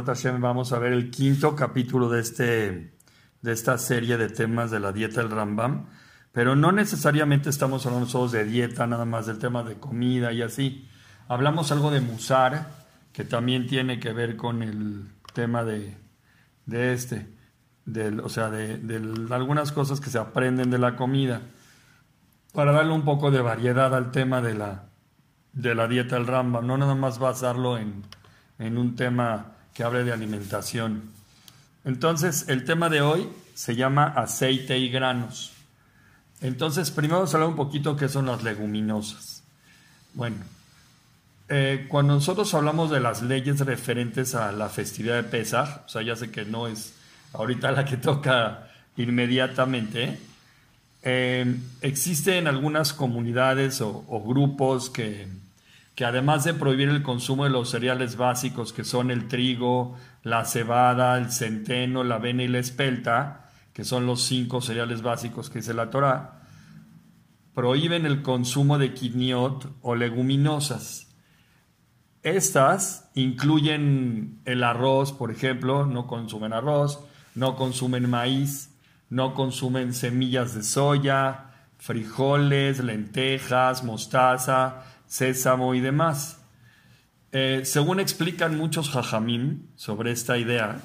Bezrat Hashem vamos a ver el quinto capítulo de, este, de esta serie de temas de la dieta del Rambam, pero no necesariamente estamos hablando solo de dieta, nada más del tema de comida y así. Hablamos algo de Musar, que también tiene que ver con el tema de, de este, del, o sea, de, de algunas cosas que se aprenden de la comida, para darle un poco de variedad al tema de la, de la dieta del Rambam, no nada más basarlo en, en un tema que hable de alimentación. Entonces, el tema de hoy se llama aceite y granos. Entonces, primero vamos a hablar un poquito qué son las leguminosas. Bueno, eh, cuando nosotros hablamos de las leyes referentes a la festividad de Pesach, o sea, ya sé que no es ahorita la que toca inmediatamente, eh, existen algunas comunidades o, grupos que, que, además de prohibir el consumo de los cereales básicos, que son el trigo, la cebada, el centeno, la avena y la espelta, que son los cinco cereales básicos que dice la Torah, prohíben el consumo de quiniot o leguminosas. Estas incluyen el arroz, por ejemplo, no consumen arroz, no consumen maíz, no consumen semillas de soya, frijoles, lentejas, mostaza, sésamo y demás. Eh, según explican muchos jajamim sobre esta idea,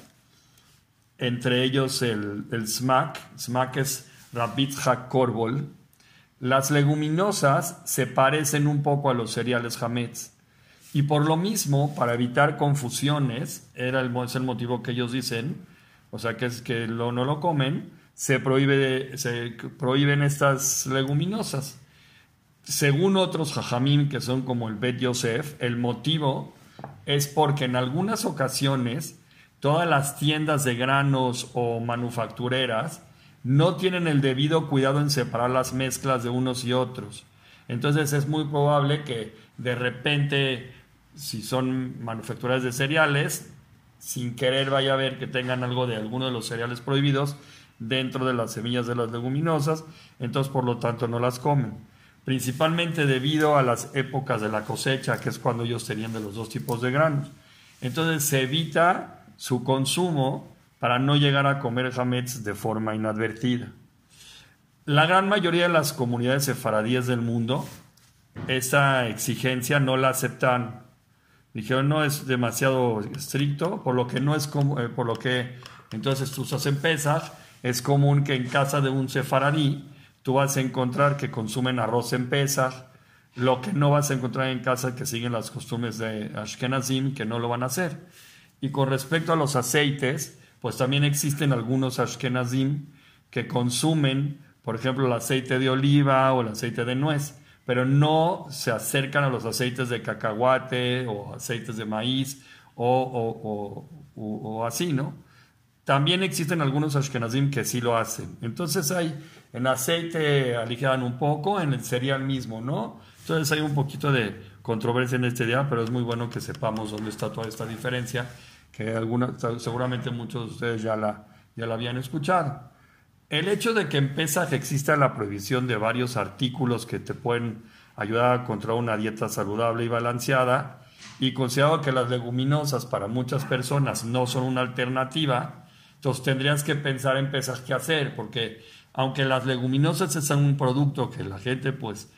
entre ellos el, el smack, smack es Rabit Korbol, las leguminosas se parecen un poco a los cereales hametz. Y por lo mismo, para evitar confusiones, era el, es el motivo que ellos dicen, o sea, que es que lo, no lo comen, se, prohíbe, se prohíben estas leguminosas. Según otros jajamim, que son como el Bet Yosef, el motivo es porque en algunas ocasiones todas las tiendas de granos o manufactureras no tienen el debido cuidado en separar las mezclas de unos y otros. Entonces es muy probable que de repente si son manufacturas de cereales, sin querer vaya a ver que tengan algo de alguno de los cereales prohibidos dentro de las semillas de las leguminosas, entonces por lo tanto no las comen. Principalmente debido a las épocas de la cosecha, que es cuando ellos tenían de los dos tipos de granos. Entonces se evita su consumo para no llegar a comer jamets de forma inadvertida. La gran mayoría de las comunidades sefaradíes del mundo, esta exigencia no la aceptan dijeron no es demasiado estricto, por lo que no es como, eh, por lo que entonces tú en Pesach, es común que en casa de un sefaradí tú vas a encontrar que consumen arroz en Pesach, lo que no vas a encontrar en casa que siguen las costumbres de Ashkenazim, que no lo van a hacer. Y con respecto a los aceites, pues también existen algunos Ashkenazim que consumen, por ejemplo, el aceite de oliva o el aceite de nuez pero no se acercan a los aceites de cacahuate o aceites de maíz o, así, ¿no? También existen algunos ashkenazim que sí lo hacen. Entonces hay, en aceite aligeran un poco, en el cereal mismo, ¿no? Entonces hay un poquito de controversia en este día, pero es muy bueno que sepamos dónde está toda esta diferencia, que alguna, seguramente muchos de ustedes ya la, ya la habían escuchado. El hecho de que en Pesach exista la prohibición de varios artículos que te pueden ayudar a controlar una dieta saludable y balanceada, y considerado que las leguminosas para muchas personas no son una alternativa, entonces tendrías que pensar en Pesach qué hacer, porque aunque las leguminosas es un producto que la gente pues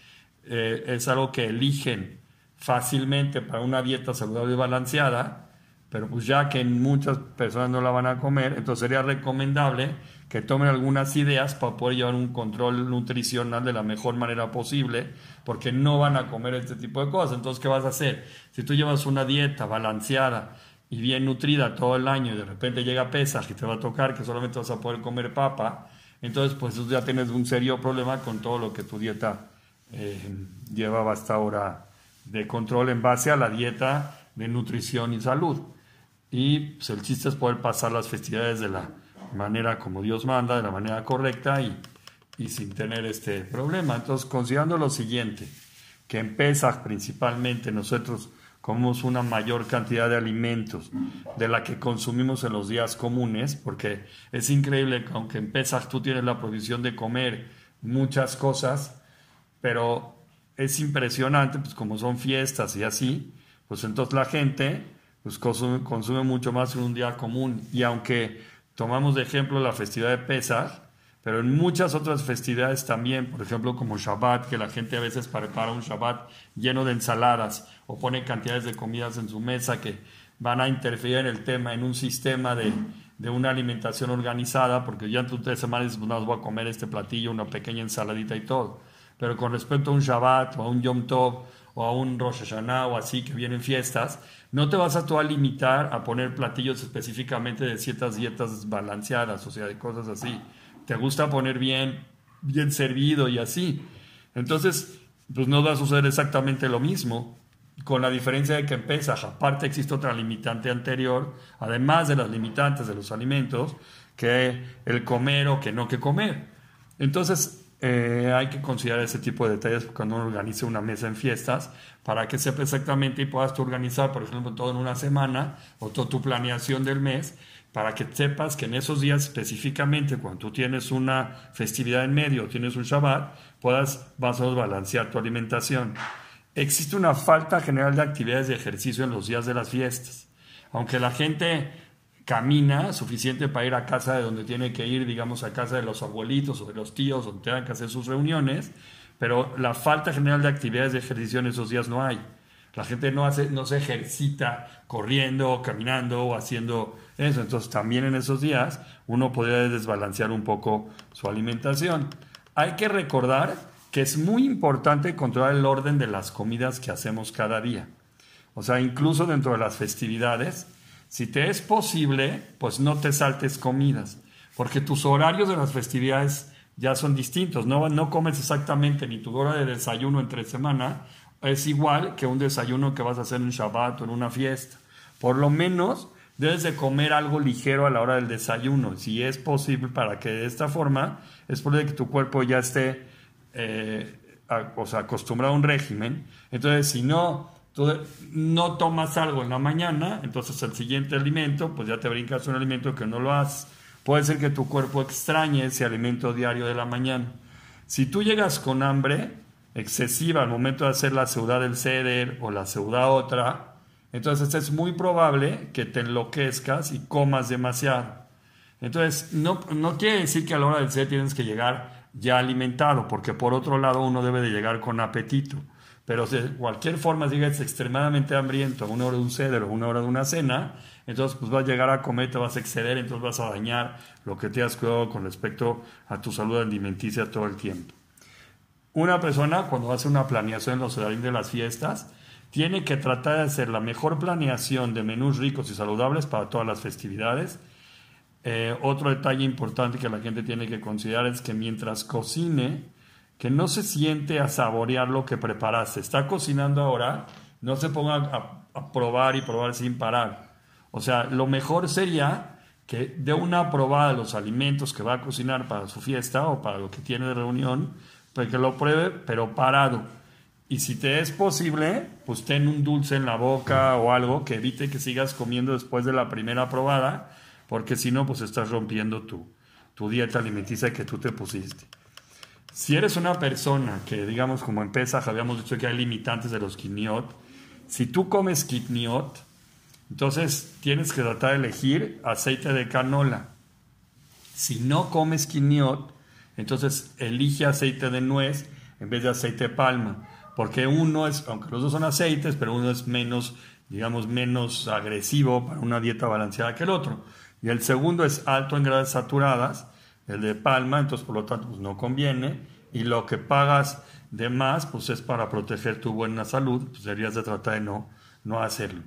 eh, es algo que eligen fácilmente para una dieta saludable y balanceada, pero pues ya que muchas personas no la van a comer, entonces sería recomendable que tomen algunas ideas para poder llevar un control nutricional de la mejor manera posible, porque no van a comer este tipo de cosas. Entonces, ¿qué vas a hacer? Si tú llevas una dieta balanceada y bien nutrida todo el año y de repente llega pesa y te va a tocar que solamente vas a poder comer papa, entonces pues ya tienes un serio problema con todo lo que tu dieta eh, llevaba hasta ahora de control en base a la dieta de nutrición y salud. Y pues, el chiste es poder pasar las festividades de la manera como Dios manda, de la manera correcta y, y sin tener este problema. Entonces, considerando lo siguiente, que en Pesach principalmente nosotros comemos una mayor cantidad de alimentos de la que consumimos en los días comunes, porque es increíble que aunque en Pesach tú tienes la provisión de comer muchas cosas, pero es impresionante, pues como son fiestas y así, pues entonces la gente pues consume, consume mucho más en un día común. Y aunque tomamos de ejemplo la festividad de Pesach, pero en muchas otras festividades también, por ejemplo como Shabbat, que la gente a veces prepara un Shabbat lleno de ensaladas o pone cantidades de comidas en su mesa que van a interferir en el tema, en un sistema de, de una alimentación organizada, porque ya en tres semanas pues, no voy a comer este platillo, una pequeña ensaladita y todo. Pero con respecto a un Shabbat o a un Yom Tov o a un Rosh Hashanah o así que vienen fiestas, no te vas a tú a limitar a poner platillos específicamente de ciertas dietas balanceadas, o sea, de cosas así. Te gusta poner bien, bien servido y así. Entonces, pues no va a suceder exactamente lo mismo con la diferencia de que en Pesaj aparte existe otra limitante anterior, además de las limitantes de los alimentos, que el comer o que no que comer. Entonces, eh, hay que considerar ese tipo de detalles cuando uno organice una mesa en fiestas, para que sepa exactamente y puedas tú organizar, por ejemplo, todo en una semana o toda tu planeación del mes, para que sepas que en esos días específicamente, cuando tú tienes una festividad en medio tienes un Shabbat, puedas más o balancear tu alimentación existe una falta general de actividades de ejercicio en los días de las fiestas. Aunque la gente camina suficiente para ir a casa de donde tiene que ir, digamos, a casa de los abuelitos o de los tíos, donde tengan que hacer sus reuniones, pero la falta general de actividades de ejercicio en esos días no hay. La gente no, hace, no se ejercita corriendo, caminando o haciendo eso. Entonces también en esos días uno podría desbalancear un poco su alimentación. Hay que recordar que es muy importante controlar el orden de las comidas que hacemos cada día. O sea, incluso dentro de las festividades, si te es posible, pues no te saltes comidas, porque tus horarios de las festividades ya son distintos. No, no comes exactamente ni tu hora de desayuno entre semana es igual que un desayuno que vas a hacer en Shabbat o en una fiesta. Por lo menos debes de comer algo ligero a la hora del desayuno, si es posible, para que de esta forma es posible que tu cuerpo ya esté eh, o sea, acostumbrado a un régimen, entonces si no, tú no tomas algo en la mañana, entonces el siguiente alimento, pues ya te brincas un alimento que no lo haces. Puede ser que tu cuerpo extrañe ese alimento diario de la mañana. Si tú llegas con hambre excesiva al momento de hacer la ciudad del ceder o la ciudad otra, entonces es muy probable que te enloquezcas y comas demasiado. Entonces, no, no quiere decir que a la hora del ceder tienes que llegar ya alimentado, porque por otro lado uno debe de llegar con apetito. Pero de cualquier forma, si llegas extremadamente hambriento a una hora de un ceder o una hora de una cena, entonces pues vas a llegar a comer, te vas a exceder, entonces vas a dañar lo que te has cuidado con respecto a tu salud alimenticia todo el tiempo. Una persona cuando hace una planeación en los horarios de las fiestas, tiene que tratar de hacer la mejor planeación de menús ricos y saludables para todas las festividades eh, otro detalle importante que la gente tiene que considerar es que mientras cocine, que no se siente a saborear lo que preparaste. Está cocinando ahora, no se ponga a, probar y probar sin parar. O sea, lo mejor sería que dé una probada a los alimentos que va a cocinar para su fiesta o para lo que tiene de reunión, que lo pruebe, pero parado. Y si te es posible, pues ten un dulce en la boca o algo que evite que sigas comiendo después de la primera probada porque si no, pues estás rompiendo tu, tu dieta alimenticia que tú te pusiste. Si eres una persona que, digamos, como en Pesaj habíamos dicho que hay limitantes de los kidniot, si tú comes kidniot, entonces tienes que tratar de elegir aceite de canola. Si no comes kidniot, entonces elige aceite de nuez en vez de aceite de palma, porque uno es, aunque los dos son aceites, pero uno es menos, digamos, menos agresivo para una dieta balanceada que el otro. Y el segundo es alto en grasas saturadas, el de palma, entonces por lo tanto pues, no conviene. Y lo que pagas de más, pues es para proteger tu buena salud, pues deberías de tratar de no, no hacerlo.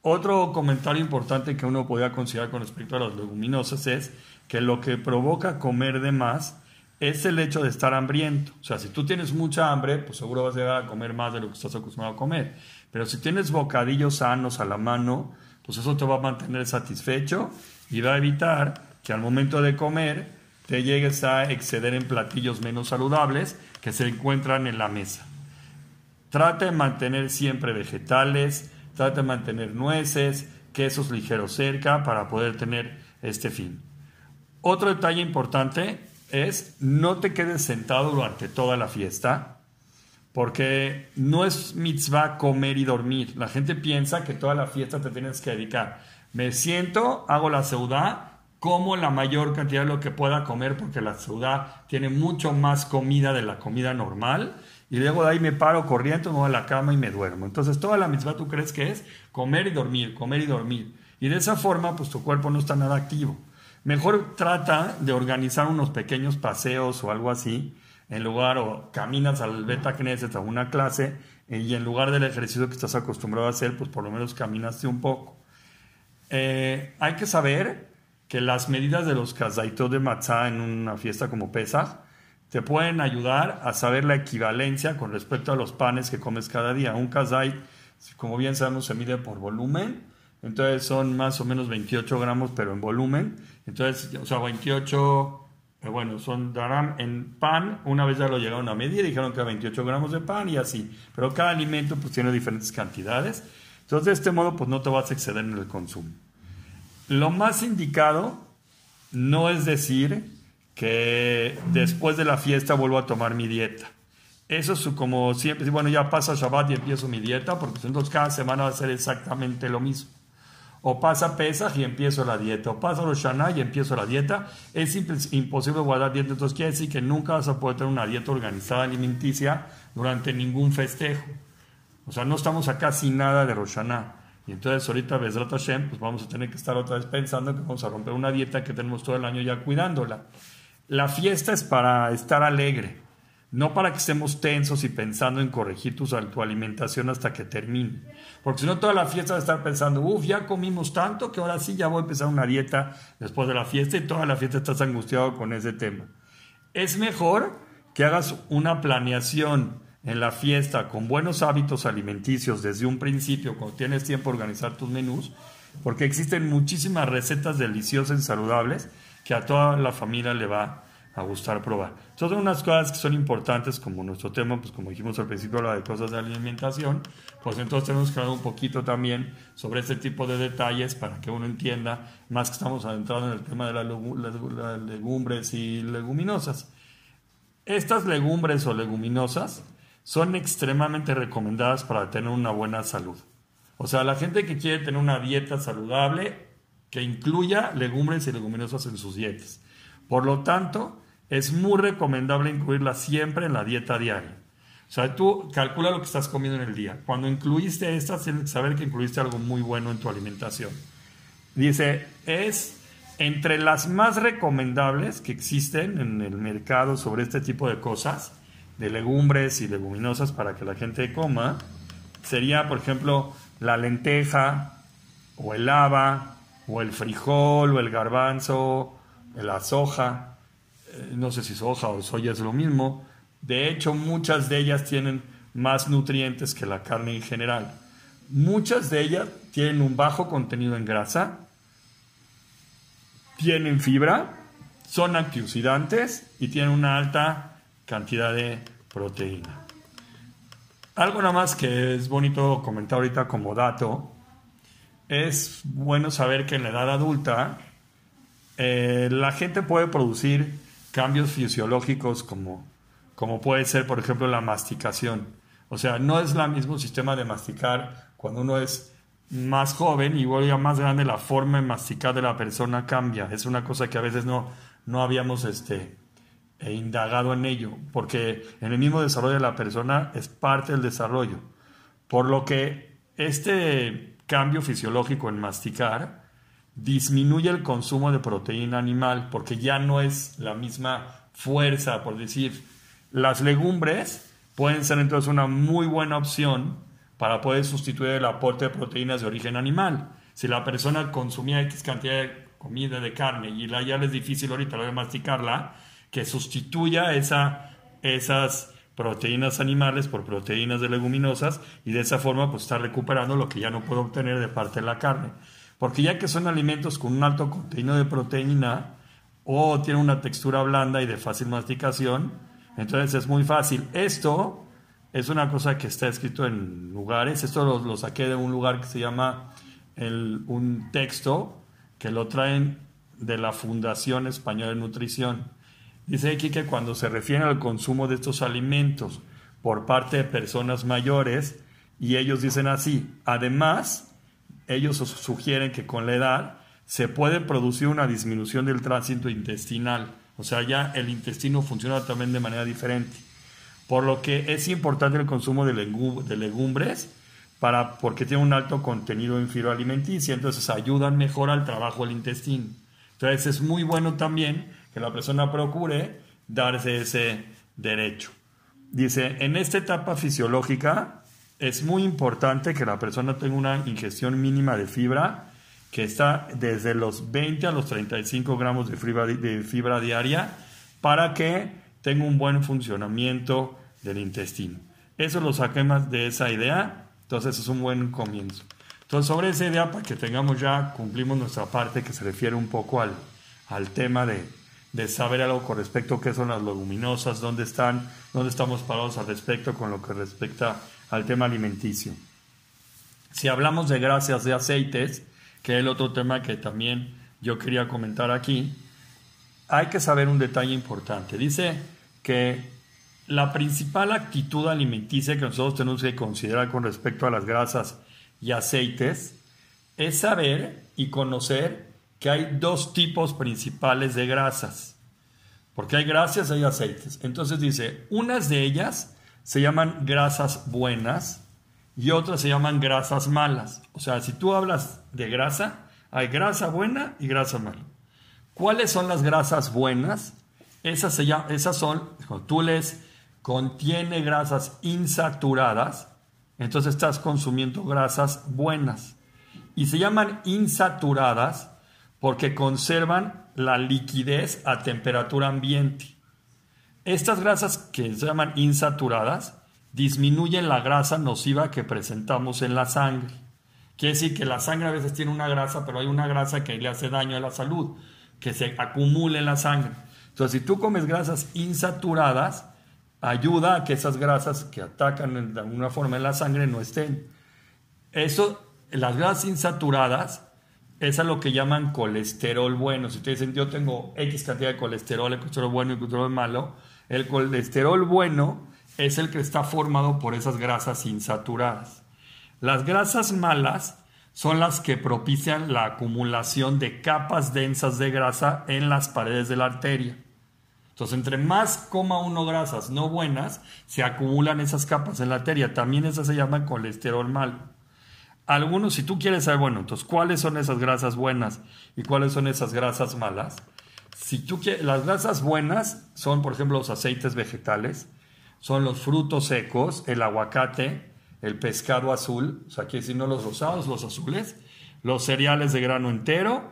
Otro comentario importante que uno podría considerar con respecto a las leguminosas es que lo que provoca comer de más es el hecho de estar hambriento. O sea, si tú tienes mucha hambre, pues seguro vas a llegar a comer más de lo que estás acostumbrado a comer. Pero si tienes bocadillos sanos a la mano, pues eso te va a mantener satisfecho y va a evitar que al momento de comer te llegues a exceder en platillos menos saludables que se encuentran en la mesa. Trata de mantener siempre vegetales, trata de mantener nueces, quesos ligeros cerca para poder tener este fin. Otro detalle importante es no te quedes sentado durante toda la fiesta, porque no es mitzvah comer y dormir. La gente piensa que toda la fiesta te tienes que dedicar. Me siento, hago la seudá, como la mayor cantidad de lo que pueda comer, porque la seudá tiene mucho más comida de la comida normal. Y luego de ahí me paro corriendo, me voy a la cama y me duermo. Entonces toda la mitzvah tú crees que es comer y dormir, comer y dormir. Y de esa forma, pues tu cuerpo no está nada activo. Mejor trata de organizar unos pequeños paseos o algo así en lugar o caminas al beta knesset a una clase eh, y en lugar del ejercicio que estás acostumbrado a hacer, pues por lo menos caminaste un poco. Eh, hay que saber que las medidas de los kazaitos de matzah en una fiesta como Pesach te pueden ayudar a saber la equivalencia con respecto a los panes que comes cada día. Un kazait, como bien sabemos, se mide por volumen, entonces son más o menos 28 gramos, pero en volumen. Entonces, o sea, 28 pero bueno, son darán en pan, una vez ya lo llegaron a medir, dijeron que 28 gramos de pan y así. Pero cada alimento pues tiene diferentes cantidades. Entonces de este modo pues no te vas a exceder en el consumo. Lo más indicado no es decir que después de la fiesta vuelvo a tomar mi dieta. Eso es como siempre, bueno, ya pasa Shabbat y empiezo mi dieta, porque entonces cada semana va a ser exactamente lo mismo o pasa Pesach y empiezo la dieta, o pasa los Shana y empiezo la dieta, es imposible guardar dieta, entonces quiere decir que nunca vas a poder tener una dieta organizada alimenticia durante ningún festejo. O sea, no estamos acá sin nada de Rosh Y entonces ahorita Bezrat Hashem, pues vamos a tener que estar otra vez pensando que vamos a romper una dieta que tenemos todo el año ya cuidándola. La fiesta es para estar alegre no para que estemos tensos y pensando en corregir tu, alimentación hasta que termine. Porque si no, toda la fiesta va a estar pensando, uff, ya comimos tanto que ahora sí ya voy a empezar una dieta después de la fiesta y toda la fiesta estás angustiado con ese tema. Es mejor que hagas una planeación en la fiesta con buenos hábitos alimenticios desde un principio, cuando tienes tiempo a organizar tus menús, porque existen muchísimas recetas deliciosas y saludables que a toda la familia le va a gustar probar. Son unas cosas que son importantes, como nuestro tema, pues como dijimos al principio, la de cosas de alimentación, pues entonces tenemos que hablar un poquito también sobre este tipo de detalles para que uno entienda, más que estamos adentrando en el tema de las legumbres y leguminosas. Estas legumbres o leguminosas son extremadamente recomendadas para tener una buena salud. O sea, la gente que quiere tener una dieta saludable, que incluya legumbres y leguminosas en sus dietas. Por lo tanto, es muy recomendable incluirla siempre en la dieta diaria. O sea, tú calcula lo que estás comiendo en el día. Cuando incluiste estas, tienes que saber que incluiste algo muy bueno en tu alimentación. Dice, es entre las más recomendables que existen en el mercado sobre este tipo de cosas, de legumbres y leguminosas para que la gente coma, sería, por ejemplo, la lenteja, o el haba, o el frijol, o el garbanzo, la soja, eh, no sé si soja o soya es lo mismo. De hecho, muchas de ellas tienen más nutrientes que la carne en general. Muchas de ellas tienen un bajo contenido en grasa, tienen fibra, son antioxidantes y tienen una alta cantidad de proteína. Algo nada más que es bonito comentar ahorita como dato, es bueno saber que en la edad adulta eh, la gente puede producir cambios fisiológicos como, como puede ser, por ejemplo, la masticación. O sea, no es el mismo sistema de masticar cuando uno es más joven y ya más grande, la forma de masticar de la persona cambia. Es una cosa que a veces no, no habíamos este, eh, indagado en ello, porque en el mismo desarrollo de la persona es parte del desarrollo. Por lo que este cambio fisiológico en masticar disminuye el consumo de proteína animal porque ya no es la misma fuerza, por decir, las legumbres pueden ser entonces una muy buena opción para poder sustituir el aporte de proteínas de origen animal. Si la persona consumía X cantidad de comida de carne y la, ya es difícil ahorita de masticarla, que sustituya esa, esas proteínas animales por proteínas de leguminosas y de esa forma pues está recuperando lo que ya no puede obtener de parte de la carne. Porque ya que son alimentos con un alto contenido de proteína o tienen una textura blanda y de fácil masticación, entonces es muy fácil. Esto es una cosa que está escrito en lugares, esto lo, saqué de un lugar que se llama un texto que lo traen de la Fundación Española de Nutrición. Dice aquí que cuando se refiere al consumo de estos alimentos por parte de personas mayores y ellos dicen así, además, ellos sugieren que con la edad se puede producir una disminución del tránsito intestinal, o sea, ya el intestino funciona también de manera diferente, por lo que es importante el consumo de, legumbres para, porque tiene un alto contenido en fibra alimenticia, entonces ayudan mejor al trabajo del intestino. Entonces es muy bueno también que la persona procure darse ese derecho. Dice, en esta etapa fisiológica es muy importante que la persona tenga una ingestión mínima de fibra que está desde los 20 a los 35 gramos de fibra, diaria para que tenga un buen funcionamiento del intestino. Eso lo saquemos de esa idea, entonces es un buen comienzo. Entonces sobre esa idea, para que tengamos ya, cumplimos nuestra parte que se refiere un poco al, al tema de, de saber algo con respecto a qué son las leguminosas, dónde están, dónde estamos parados al respecto con lo que respecta al tema alimenticio. Si hablamos de grasas de aceites, que es el otro tema que también yo quería comentar aquí, hay que saber un detalle importante. Dice que la principal actitud alimenticia que nosotros tenemos que considerar con respecto a las grasas y aceites es saber y conocer que hay dos tipos principales de grasas. Porque hay grasas hay aceites. Entonces dice, unas de ellas se llaman grasas buenas y otras se llaman grasas malas. O sea, si tú hablas de grasa, hay grasa buena y grasa mala. ¿Cuáles son las grasas buenas? Esas, se llaman, esas son, tú les contiene grasas insaturadas, entonces estás consumiendo grasas buenas. Y se llaman insaturadas porque conservan la liquidez a temperatura ambiente. Estas grasas que se llaman insaturadas disminuyen la grasa nociva que presentamos en la sangre. Quiere decir que la sangre a veces tiene una grasa, pero hay una grasa que le hace daño a la salud, que se acumula en la sangre. Entonces, si tú comes grasas insaturadas, ayuda a que esas grasas que atacan de alguna forma en la sangre no estén. Eso, las grasas insaturadas, es a lo que llaman colesterol bueno. Si ustedes dicen, yo tengo X cantidad de colesterol, el colesterol bueno y colesterol malo, el colesterol bueno es el que está formado por esas grasas insaturadas. Las grasas malas son las que propician la acumulación de capas densas de grasa en las paredes de la arteria. Entonces, entre más coma uno grasas no buenas, se acumulan esas capas en la arteria. También esas se llaman colesterol malo. Algunos, si tú quieres saber, bueno, entonces, ¿cuáles son esas grasas buenas y cuáles son esas grasas malas? Si tú quieres, las grasas buenas son, por ejemplo, los aceites vegetales, son los frutos secos, el aguacate, el pescado azul, o sea, aquí si no los rosados, los azules, los cereales de grano entero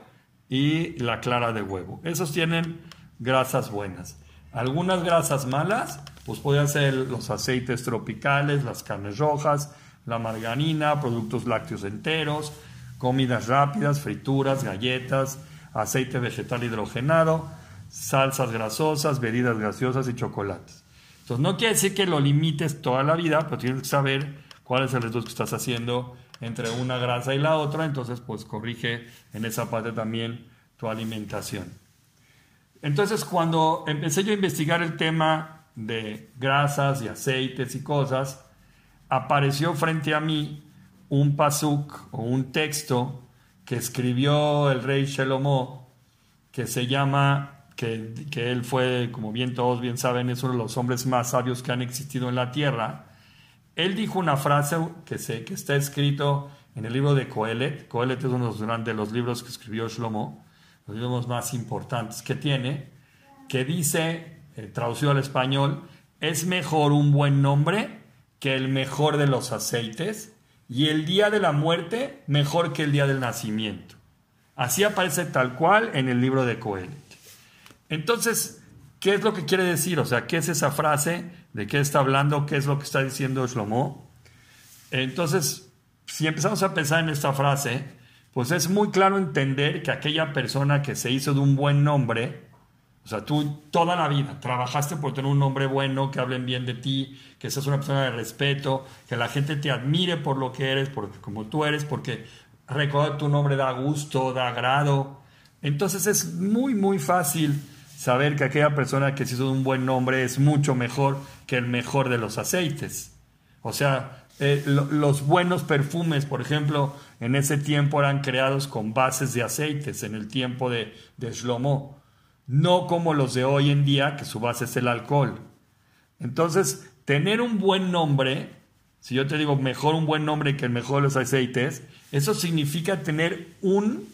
y la clara de huevo. Esos tienen grasas buenas. Algunas grasas malas, pues pueden ser los aceites tropicales, las carnes rojas, la margarina, productos lácteos enteros, comidas rápidas, frituras, galletas, aceite vegetal hidrogenado, salsas grasosas, bebidas gaseosas y chocolates. Entonces no quiere decir que lo limites toda la vida, pero tienes que saber cuál es el resto que estás haciendo entre una grasa y la otra, entonces pues corrige en esa parte también tu alimentación. Entonces cuando empecé yo a investigar el tema de grasas y aceites y cosas, apareció frente a mí un pasuk o un texto que escribió el rey Shelomo, que se llama, que, que, él fue, como bien todos bien saben, es uno de los hombres más sabios que han existido en la tierra. Él dijo una frase que, se, que está escrito en el libro de Coelet. Coelet es uno de los libros que escribió Shlomo, los libros más importantes que tiene, que dice, eh, traducido al español, es mejor un buen nombre que el mejor de los aceites y el día de la muerte mejor que el día del nacimiento. Así aparece tal cual en el libro de Coelet. Entonces, ¿qué es lo que quiere decir? O sea, ¿qué es esa frase? ¿De qué está hablando? ¿Qué es lo que está diciendo Shlomo? Entonces, si empezamos a pensar en esta frase, pues es muy claro entender que aquella persona que se hizo de un buen nombre, o sea, tú toda la vida trabajaste por tener un nombre bueno, que hablen bien de ti, que seas una persona de respeto, que la gente te admire por lo que eres, porque como tú eres, porque recordar tu nombre da gusto, da agrado. Entonces es muy, muy fácil saber que aquella persona que se hizo un buen nombre es mucho mejor que el mejor de los aceites. O sea, eh, los buenos perfumes, por ejemplo, en ese tiempo eran creados con bases de aceites, en el tiempo de, de Shlomo, no como los de hoy en día, que su base es el alcohol. Entonces, tener un buen nombre, si yo te digo mejor un buen nombre que el mejor de los aceites, eso significa tener un,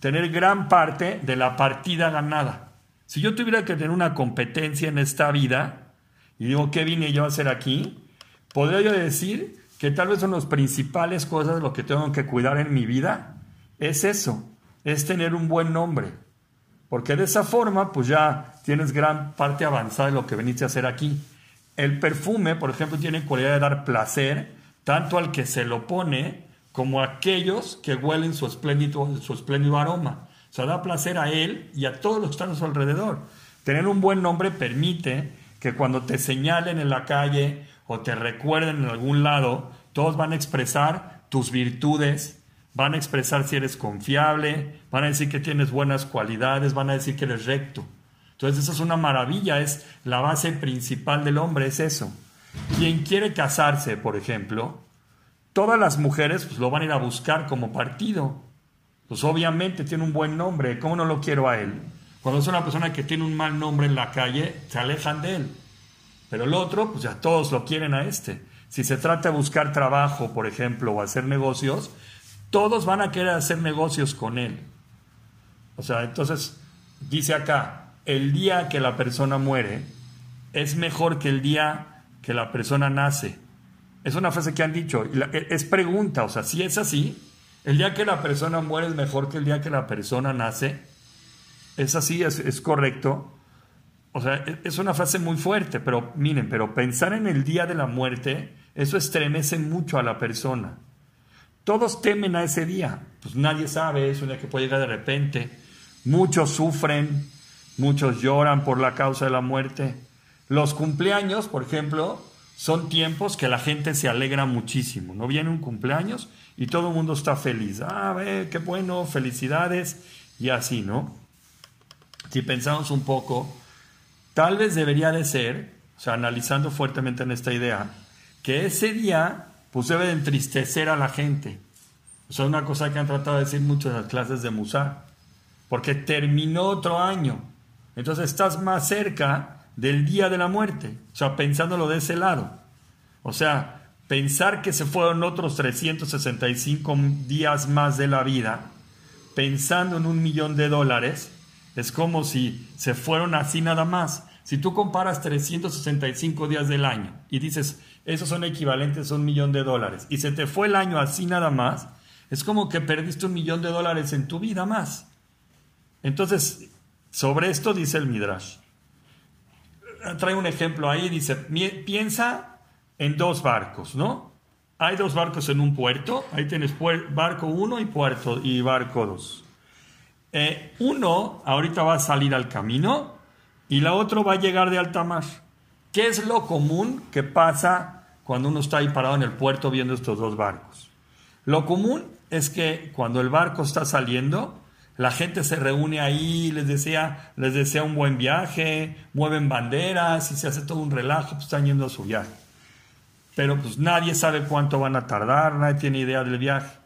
tener gran parte de la partida ganada. Si yo tuviera que tener una competencia en esta vida, y digo, ¿qué vine yo a hacer aquí? Podría yo decir que tal vez son las principales cosas lo que tengo que cuidar en mi vida, es eso, es tener un buen nombre. Porque de esa forma, pues ya tienes gran parte avanzada de lo que veniste a hacer aquí. El perfume, por ejemplo, tiene cualidad de dar placer tanto al que se lo pone como a aquellos que huelen su espléndido, su espléndido aroma. O sea, da placer a él y a todos los que están a su alrededor. Tener un buen nombre permite que cuando te señalen en la calle o te recuerden en algún lado, todos van a expresar tus virtudes, van a expresar si eres confiable, van a decir que tienes buenas cualidades, van a decir que eres recto. Entonces eso es una maravilla, es la base principal del hombre, es eso. Quien quiere casarse, por ejemplo, todas las mujeres pues, lo van a ir a buscar como partido. Pues obviamente tiene un buen nombre, ¿cómo no lo quiero a él? Cuando es una persona que tiene un mal nombre en la calle, se alejan de él. Pero el otro, pues ya todos lo quieren a este. Si se trata de buscar trabajo, por ejemplo, o hacer negocios, todos van a querer hacer negocios con él. O sea, entonces, dice acá, el día que la persona muere es mejor que el día que la persona nace. Es una frase que han dicho, e, es pregunta, o sea, si es así, el día que la persona muere es mejor que el día que la persona nace. Es así, es, correcto. O sea, e, es una frase muy fuerte, pero miren, pero pensar en el día de la muerte eso estremece mucho a la persona. Todos temen a ese día. Pues nadie sabe, es un día que puede llegar de repente. Muchos sufren, muchos lloran por la causa de la muerte. Los cumpleaños, por ejemplo, son tiempos que la gente se alegra muchísimo. No viene un cumpleaños y todo el mundo está feliz. Ah, ve, qué bueno, felicidades y así, ¿no? Si pensamos un poco, tal vez debería de ser, o sea, analizando fuertemente en esta idea, que ese día pues debe de entristecer a la gente. Eso es una cosa que han tratado de decir muchas las clases de Musar. Porque terminó otro año. Entonces estás más cerca del día de la muerte. O sea, pensándolo de ese lado. O sea, pensar que se fueron otros 365 días más de la vida, pensando en un millón de dólares, es como si se fueron así nada más. Si tú comparas 365 días del año y dices, esos son equivalentes a un millón de dólares, y se te fue el año así nada más, es como que perdiste un millón de dólares en tu vida más. Entonces, sobre esto dice el Midrash. Trae un ejemplo ahí, dice, piensa en dos barcos, ¿no? Hay dos barcos en un puerto, ahí tienes barco 1 y, puerto, y barco 2. Eh, uno ahorita va a salir al camino y la otro va a llegar de alta mar. ¿Qué es lo común que pasa cuando uno está ahí parado en el puerto viendo estos dos barcos? Lo común es que cuando el barco está saliendo, la gente se reúne ahí, les desea, les desea un buen viaje, mueven banderas y se hace todo un relajo, pues están yendo a su viaje. Pero pues nadie sabe cuánto van a tardar, nadie tiene idea del viaje.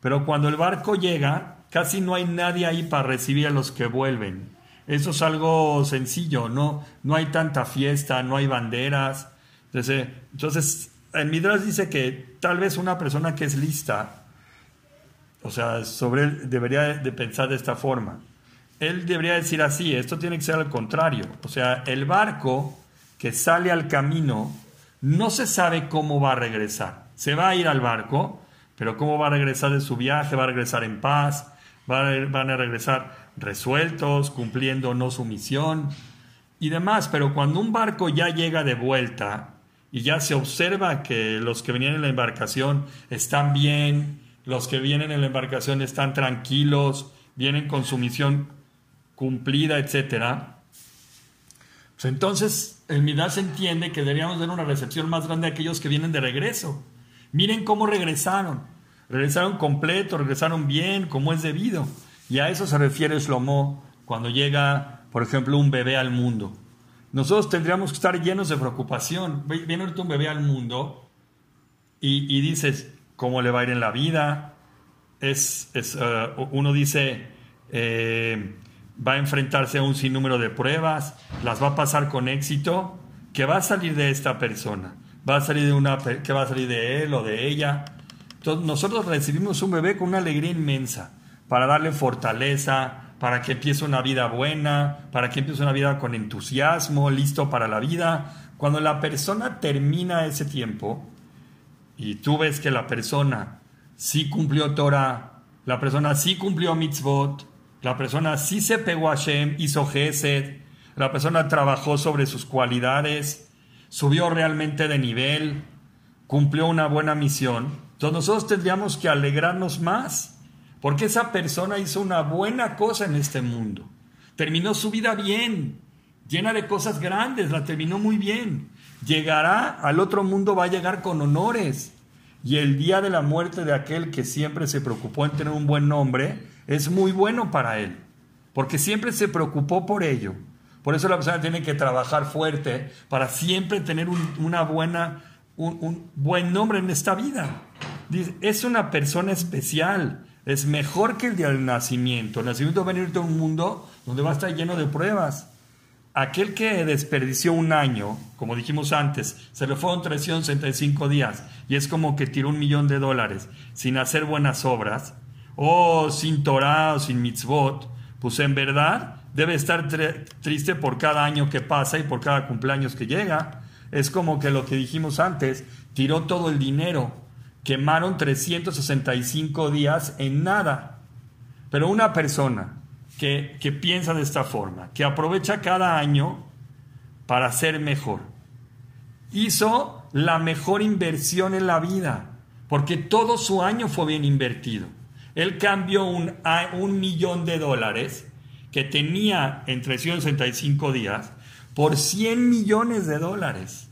Pero cuando el barco llega, casi no hay nadie ahí para recibir a los que vuelven. Eso es algo sencillo, no, no hay tanta fiesta, no hay banderas. Entonces, entonces el Midrash dice que tal vez una persona que es lista, o sea, sobre él debería de pensar de esta forma. Él debería decir así, esto tiene que ser al contrario. O sea, el barco que sale al camino no se sabe cómo va a regresar. Se va a ir al barco, pero cómo va a regresar de su viaje, va a regresar en paz, van a regresar resueltos, cumpliendo no su misión y demás. Pero cuando un barco ya llega de vuelta y ya se observa que los que venían en la embarcación están bien, los que vienen en la embarcación están tranquilos, vienen con su misión cumplida, etcétera, pues entonces el Midas entiende que deberíamos dar una recepción más grande a aquellos que vienen de regreso. Miren cómo regresaron. Regresaron completo, regresaron bien, como es debido. Y a eso se refiere Shlomo cuando llega por ejemplo, un bebé al mundo. Nosotros tendríamos que estar llenos de preocupación. Viene ahorita un bebé al mundo y, dices, ¿cómo le va a ir en la vida? Es, eh, uno dice, eh, va a enfrentarse a un sinnúmero de pruebas, las va a pasar con éxito, que va a salir de esta persona, va a salir de una, que va a salir de él o de ella. Entonces nosotros recibimos un bebé con una alegría inmensa para darle fortaleza, para que empiece una vida buena, para que empiece una vida con entusiasmo, listo para la vida. Cuando la persona termina ese tiempo y tú ves que la persona sí cumplió Torah, la persona sí cumplió mitzvot, la persona sí se pegó a Hashem, hizo Gesed, la persona trabajó sobre sus cualidades, subió realmente de nivel, cumplió una buena misión, entonces nosotros tendríamos que alegrarnos más porque esa persona hizo una buena cosa en este mundo. Terminó su vida bien, llena de cosas grandes, la terminó muy bien. Llegará al otro mundo, va a llegar con honores. Y el día de la muerte de aquel que siempre se preocupó en tener un buen nombre, es muy bueno para él. Porque siempre se preocupó por ello. Por eso la persona tiene que trabajar fuerte para siempre tener un, una buena, un, buen nombre en esta vida. Es una persona especial es mejor que el día del nacimiento. El nacimiento va a venir de un mundo donde va a estar lleno de pruebas. Aquel que desperdició un año, como dijimos antes, se le fueron 365 días y es como que tiró un millón de dólares sin hacer buenas obras, o sin Torah o sin mitzvot, pues en verdad debe estar triste por cada año que pasa y por cada cumpleaños que llega. Es como que lo que dijimos antes, tiró todo el dinero quemaron 365 días en nada. Pero una persona que, que piensa de esta forma, que aprovecha cada año para ser mejor, hizo la mejor inversión en la vida, porque todo su año fue bien invertido. Él cambió un, un millón de dólares que tenía en 365 días por 100 millones de dólares,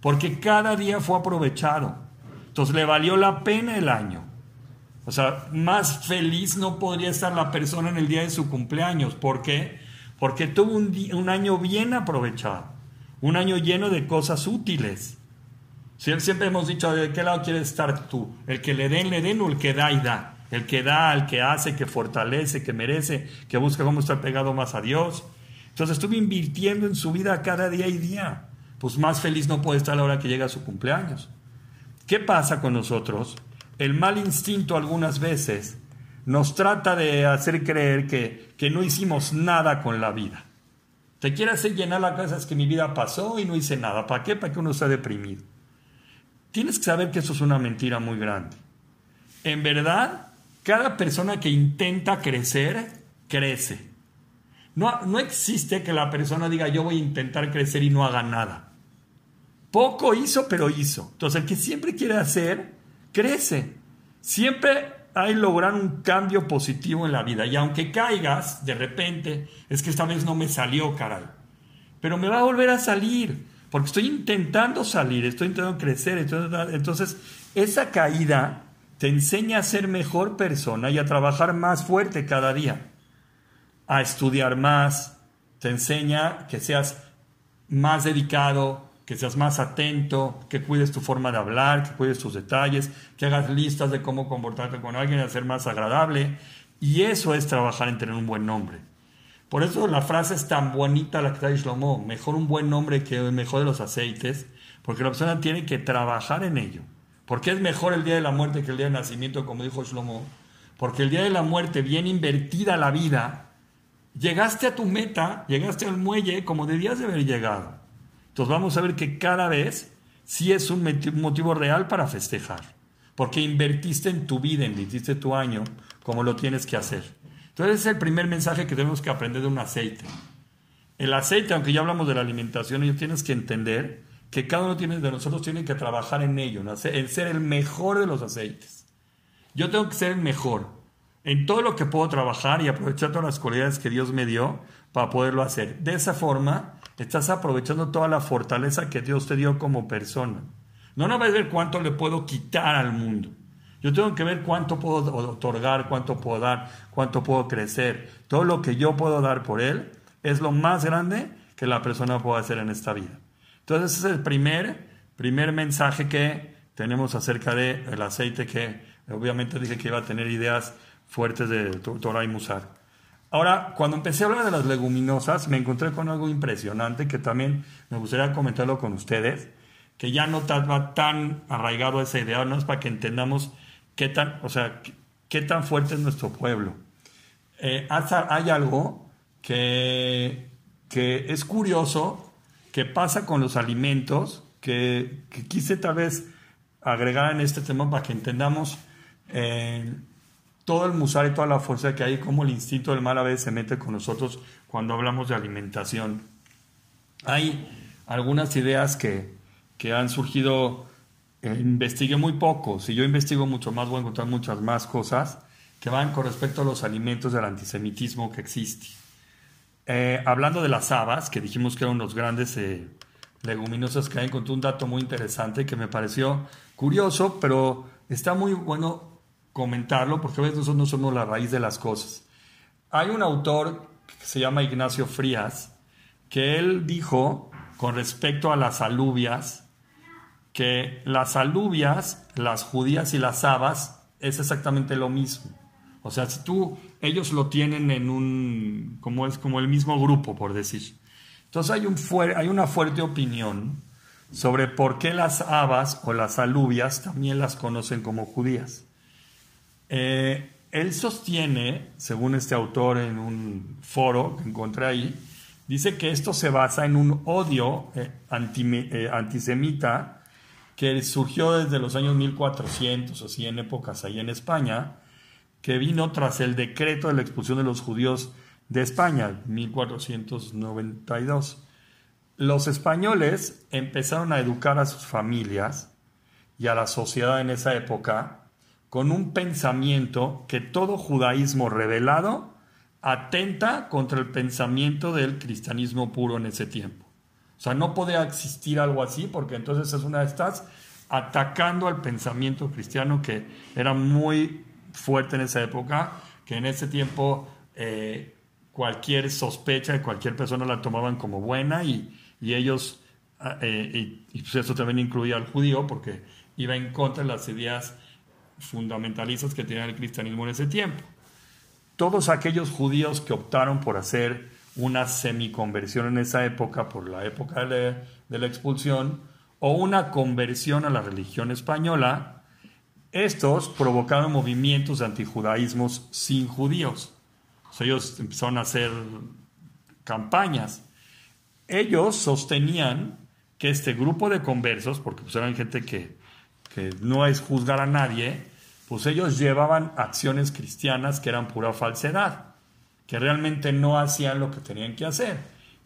porque cada día fue aprovechado. Entonces le valió la pena el año. O sea, más feliz no podría estar la persona en el día de su cumpleaños. ¿Por qué? Porque tuvo un, año bien aprovechado, un año lleno de cosas útiles. Siempre hemos dicho, ¿de qué lado quieres estar tú? ¿El que le den, le den o el que da y da? El que da, el que hace, que fortalece, que merece, que busca cómo estar pegado más a Dios. Entonces estuve invirtiendo en su vida cada día y día. Pues más feliz no puede estar la hora que llega su cumpleaños. ¿Qué pasa con nosotros? El mal instinto algunas veces nos trata de hacer creer que, que no hicimos nada con la vida. Te quiere hacer llenar la cabeza es que mi vida pasó y no hice nada. ¿Para qué? Para que uno esté deprimido. Tienes que saber que eso es una mentira muy grande. En verdad, cada persona que intenta crecer, crece. No, no existe que la persona diga yo voy a intentar crecer y no haga nada. Poco hizo, pero hizo. Entonces, el que siempre quiere hacer, crece. Siempre hay lograr un cambio positivo en la vida. Y aunque caigas, de repente, es que esta vez no me salió, caray. Pero me va a volver a salir, porque estoy intentando salir, estoy intentando crecer. Entonces, esa caída te enseña a ser mejor persona y a trabajar más fuerte cada día, a estudiar más, te enseña que seas más dedicado, que seas más atento, que cuides tu forma de hablar, que cuides tus detalles, que hagas listas de cómo comportarte con alguien, ser más agradable. Y eso es trabajar en tener un buen nombre. Por eso la frase es tan bonita la que está Shlomo, mejor un buen nombre que el mejor de los aceites, porque la persona tiene que trabajar en ello. Porque es mejor el día de la muerte que el día del nacimiento, como dijo Shlomo. Porque el día de la muerte, bien invertida la vida, llegaste a tu meta, llegaste al muelle como debías de haber llegado. Entonces vamos a ver que cada vez sí es un motivo real para festejar, porque invertiste en tu vida, invertiste tu año como lo tienes que hacer. Entonces es el primer mensaje que tenemos que aprender de un aceite. El aceite, aunque ya hablamos de la alimentación, y tienes que entender que cada uno de nosotros tiene que trabajar en ello, en ser el mejor de los aceites. Yo tengo que ser el mejor en todo lo que puedo trabajar y aprovechar todas las cualidades que Dios me dio para poderlo hacer. De esa forma, estás aprovechando toda la fortaleza que Dios te dio como persona. No no vas a ver cuánto le puedo quitar al mundo. Yo tengo que ver cuánto puedo otorgar, cuánto puedo dar, cuánto puedo crecer. Todo lo que yo puedo dar por Él, es lo más grande que la persona puede hacer en esta vida. Entonces ese es el primer, primer mensaje que tenemos acerca del el aceite que obviamente dije que iba a tener ideas fuertes de Torah y Musar. Ahora, cuando empecé a hablar de las leguminosas, me encontré con algo impresionante que también me gustaría comentarlo con ustedes, que ya no estaba tan arraigado esa idea, no es para que entendamos qué tan, o sea, qué tan fuerte es nuestro pueblo. Eh, hay algo que, que es curioso que pasa con los alimentos, que, quise tal vez agregar en este tema para que entendamos eh, todo el musar y toda la fuerza que hay, cómo el instinto del mal a veces se mete con nosotros cuando hablamos de alimentación. Hay algunas ideas que, que han surgido, eh, investigué muy poco, si yo investigo mucho más voy a encontrar muchas más cosas que van con respecto a los alimentos del antisemitismo que existe. Eh, hablando de las habas, que dijimos que eran los grandes eh, leguminosas que hay, encontré un dato muy interesante que me pareció curioso, pero está muy bueno comentarlo porque a veces nosotros no somos la raíz de las cosas. Hay un autor que se llama Ignacio Frías, que él dijo con respecto a las alubias, que las alubias, las judías y las habas es exactamente lo mismo. O sea, si tú, ellos lo tienen en un, como es como el mismo grupo, por decir. Entonces hay, un hay una fuerte opinión sobre por qué las habas o las alubias también las conocen como judías. Eh, él sostiene, según este autor en un foro que encontré ahí, dice que esto se basa en un odio eh, eh, antisemita que surgió desde los años 1400, así en épocas ahí en España, que vino tras el decreto de la expulsión de los judíos de España, 1492. Los españoles empezaron a educar a sus familias y a la sociedad en esa época con un pensamiento que todo judaísmo revelado atenta contra el pensamiento del cristianismo puro en ese tiempo. O sea, no podía existir algo así porque entonces es una de estas atacando al pensamiento cristiano que era muy fuerte en esa época, que en ese tiempo eh, cualquier sospecha de cualquier persona la tomaban como buena y, ellos, ah, eh, y, pues eso también incluía al judío porque iba en contra de las ideas fundamentalistas que tenía el cristianismo en ese tiempo. Todos aquellos judíos que optaron por hacer una semiconversión en esa época, por la época de la expulsión, o una conversión a la religión española, estos provocaron movimientos de antijudaísmos sin judíos. ellos empezaron a hacer campañas. Ellos sostenían que este grupo de conversos, porque pues eran gente que, que no es juzgar a nadie, pues ellos llevaban acciones cristianas que eran pura falsedad, que realmente no hacían lo que tenían que hacer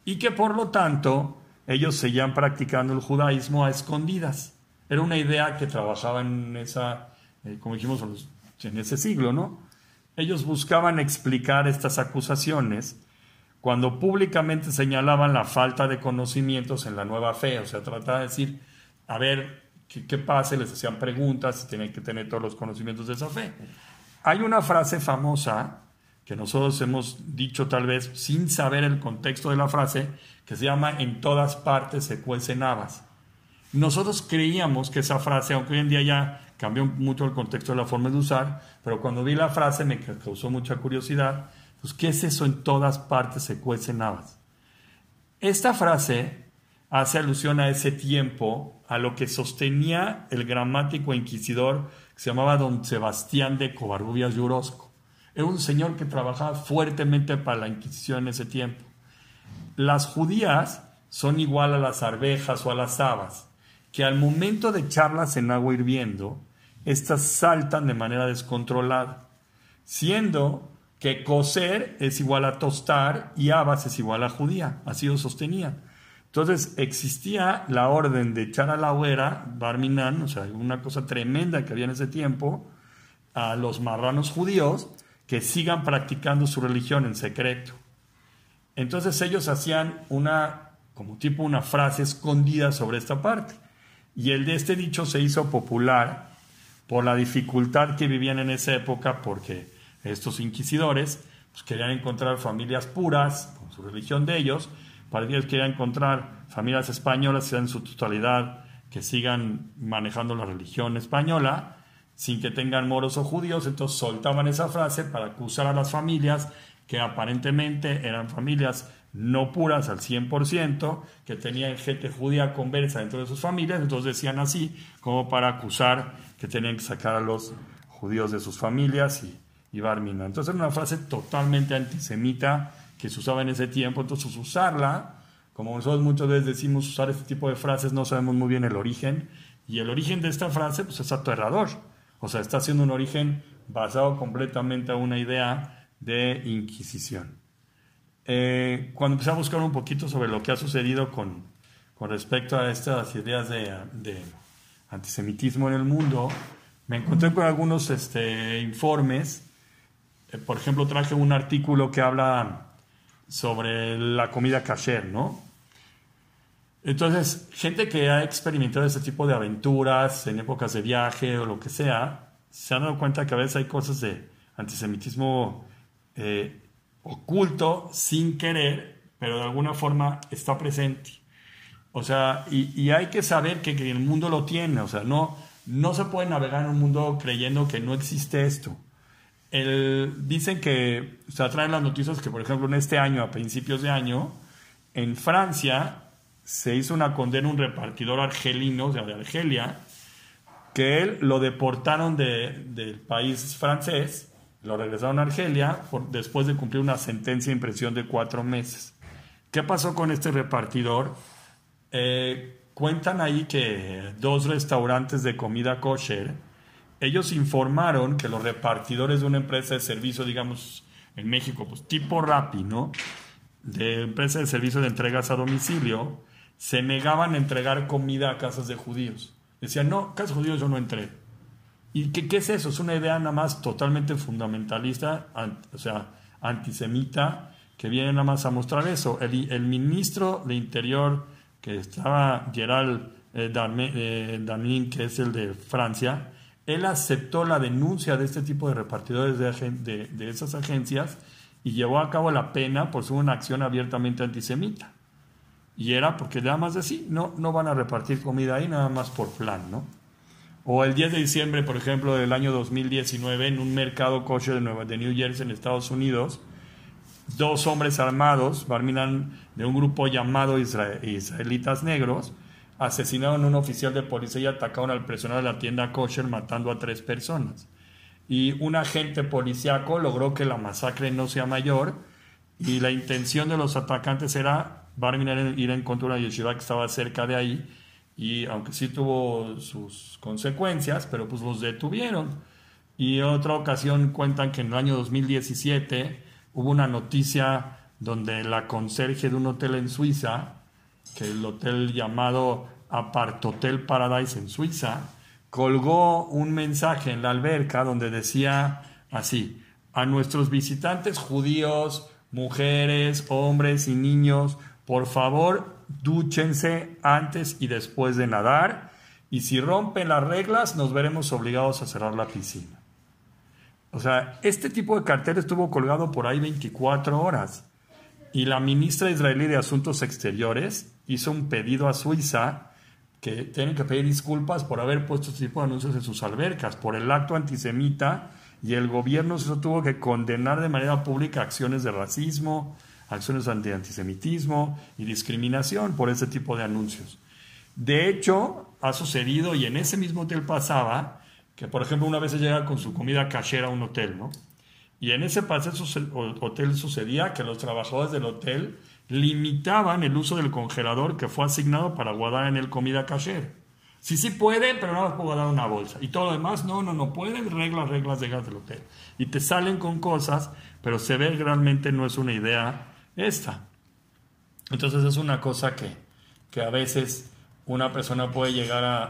y que por lo tanto ellos seguían practicando el judaísmo a escondidas. Era una idea que trabajaba en esa eh, como dijimos en ese siglo, ¿no? Ellos buscaban explicar estas acusaciones cuando públicamente señalaban la falta de conocimientos en la nueva fe, o sea, trataban de decir, a ver, ¿qué, qué pasa? Les hacían preguntas, tienen que tener todos los conocimientos de esa fe. Hay una frase famosa que nosotros hemos dicho tal vez sin saber el contexto de la frase, que se llama en todas partes se cuecen habas. Nosotros creíamos que esa frase, aunque hoy en día ya cambió mucho el contexto de la forma de usar, pero cuando vi la frase me causó mucha curiosidad. Pues, ¿qué es eso en todas partes se cuecen habas? Esta frase hace alusión a ese tiempo, a lo que sostenía el gramático inquisidor que se llamaba don Sebastián de Covarrubias y Orozco. Era un señor que trabajaba fuertemente para la Inquisición en ese tiempo. Las judías son igual a las arvejas o a las habas que al momento de echarlas en agua hirviendo, éstas saltan de manera descontrolada, siendo que cocer es igual a tostar y habas es igual a judía, así lo sostenía. Entonces existía la orden de echar a la hoguera, Barminan, o sea, una cosa tremenda que había en ese tiempo, a los marranos judíos que sigan practicando su religión en secreto. Entonces ellos hacían una, como tipo una frase escondida sobre esta parte. Y el de este dicho se hizo popular por la dificultad que vivían en esa época, porque estos inquisidores pues, querían encontrar familias puras, con su religión de ellos, para ellos querían encontrar familias españolas en su totalidad que sigan manejando la religión española, sin que tengan moros o judíos, entonces soltaban esa frase para acusar a las familias que aparentemente eran familias no puras al 100%, que tenían gente judía conversa dentro de sus familias, entonces decían así como para acusar que tenían que sacar a los judíos de sus familias y, y Barmina. Entonces era una frase totalmente antisemita que se usaba en ese tiempo, entonces usarla, como nosotros muchas veces decimos usar este tipo de frases, no sabemos muy bien el origen, y el origen de esta frase pues es aterrador, o sea, está siendo un origen basado completamente a una idea de inquisición. Eh, cuando empecé a buscar un poquito sobre lo que ha sucedido con, con respecto a estas ideas de, antisemitismo en el mundo, me encontré con algunos este, informes. Eh, por ejemplo, traje un artículo que habla sobre la comida kasher, ¿no? Entonces, gente que ha experimentado este tipo de aventuras en épocas de viaje o lo que sea, se han dado cuenta que a veces hay cosas de antisemitismo eh, oculto sin querer, pero de alguna forma está presente. O sea, y, hay que saber que, el mundo lo tiene, o sea, no, no se puede navegar en un mundo creyendo que no existe esto. El, dicen que, o sea, traen las noticias que, por ejemplo, en este año, a principios de año, en Francia se hizo una condena a un repartidor argelino, o sea, de Argelia, que él lo deportaron del país francés lo regresaron a Argelia después de cumplir una sentencia de impresión de cuatro meses. ¿Qué pasó con este repartidor? Eh, cuentan ahí que dos restaurantes de comida kosher, ellos informaron que los repartidores de una empresa de servicio, digamos, en México, pues tipo Rappi, ¿no? De empresa de servicio de entregas a domicilio, se negaban a entregar comida a casas de judíos. Decían, no, casas judíos yo no entrego. ¿Y qué, es eso? Es una idea nada más totalmente fundamentalista, o sea, antisemita, que viene nada más a mostrar eso. El, ministro de Interior, que estaba Gerald eh, eh que es el de Francia, él aceptó la denuncia de este tipo de repartidores de, de, esas agencias y llevó a cabo la pena por su una acción abiertamente antisemita. Y era porque nada más de sí, no, no van a repartir comida ahí nada más por plan, ¿no? O el 10 de diciembre, por ejemplo, del año 2019, en un mercado kosher de, Nueva, de New Jersey, en Estados Unidos, dos hombres armados, barminan de un grupo llamado Israelitas Negros, asesinaron a un oficial de policía y atacaron al personal de la tienda kosher, matando a tres personas. Y un agente policíaco logró que la masacre no sea mayor y la intención de los atacantes era barminar ir en contra de una yeshiva que estaba cerca de ahí y aunque sí tuvo sus consecuencias, pero pues los detuvieron. Y otra ocasión cuentan que en el año 2017 hubo una noticia donde la conserje de un hotel en Suiza, que el hotel llamado Apartotel Paradise en Suiza, colgó un mensaje en la alberca donde decía así, a nuestros visitantes judíos, mujeres, hombres y niños, por favor dúchense antes y después de nadar y si rompen las reglas nos veremos obligados a cerrar la piscina. O sea, este tipo de cartel estuvo colgado por ahí 24 horas y la ministra israelí de Asuntos Exteriores hizo un pedido a Suiza que tienen que pedir disculpas por haber puesto este tipo de anuncios en sus albercas, por el acto antisemita y el gobierno se tuvo que condenar de manera pública acciones de racismo, acciones anti antisemitismo y discriminación por ese tipo de anuncios. De hecho, ha sucedido y en ese mismo hotel pasaba que, por ejemplo, una vez se llega con su comida cachera a un hotel, ¿no? Y en ese hotel sucedía que los trabajadores del hotel limitaban el uso del congelador que fue asignado para guardar en él comida cachera. Sí, sí pueden, pero no las puedo en una bolsa. Y todo lo demás, no, no, no pueden, reglas, reglas de gas del hotel. Y te salen con cosas, pero se ve realmente no es una idea esta. Entonces es una cosa que, que a veces una persona puede llegar a,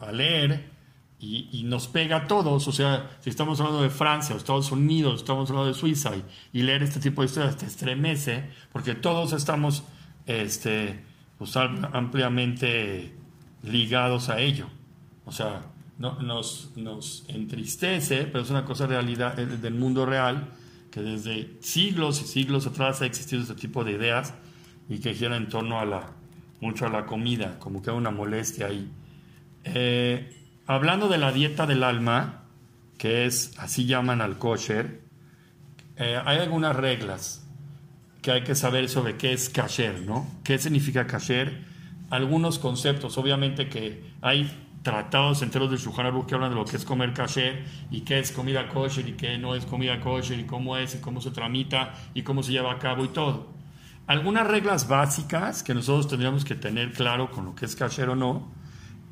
a, leer y, nos pega a todos. O sea, si estamos hablando de Francia o Estados Unidos, estamos hablando de Suiza y, leer este tipo de historias te estremece porque todos estamos este, pues, ampliamente ligados a ello. O sea, no, nos, nos entristece, pero es una cosa realidad, del mundo real que desde siglos y siglos atrás ha existido este tipo de ideas y que gira en torno a la, mucho a la comida, como que hay una molestia ahí. Eh, hablando de la dieta del alma, que es, así llaman al kosher, eh, hay algunas reglas que hay que saber sobre qué es kasher, ¿no? ¿Qué significa kasher? Algunos conceptos, obviamente que hay tratados enteros de Shulchan que hablan de lo que es comer kasher y qué es comida kosher y qué no es comida kosher y cómo es y cómo se tramita y cómo se lleva a cabo y todo. Algunas reglas básicas que nosotros tendríamos que tener claro con lo que es kasher o no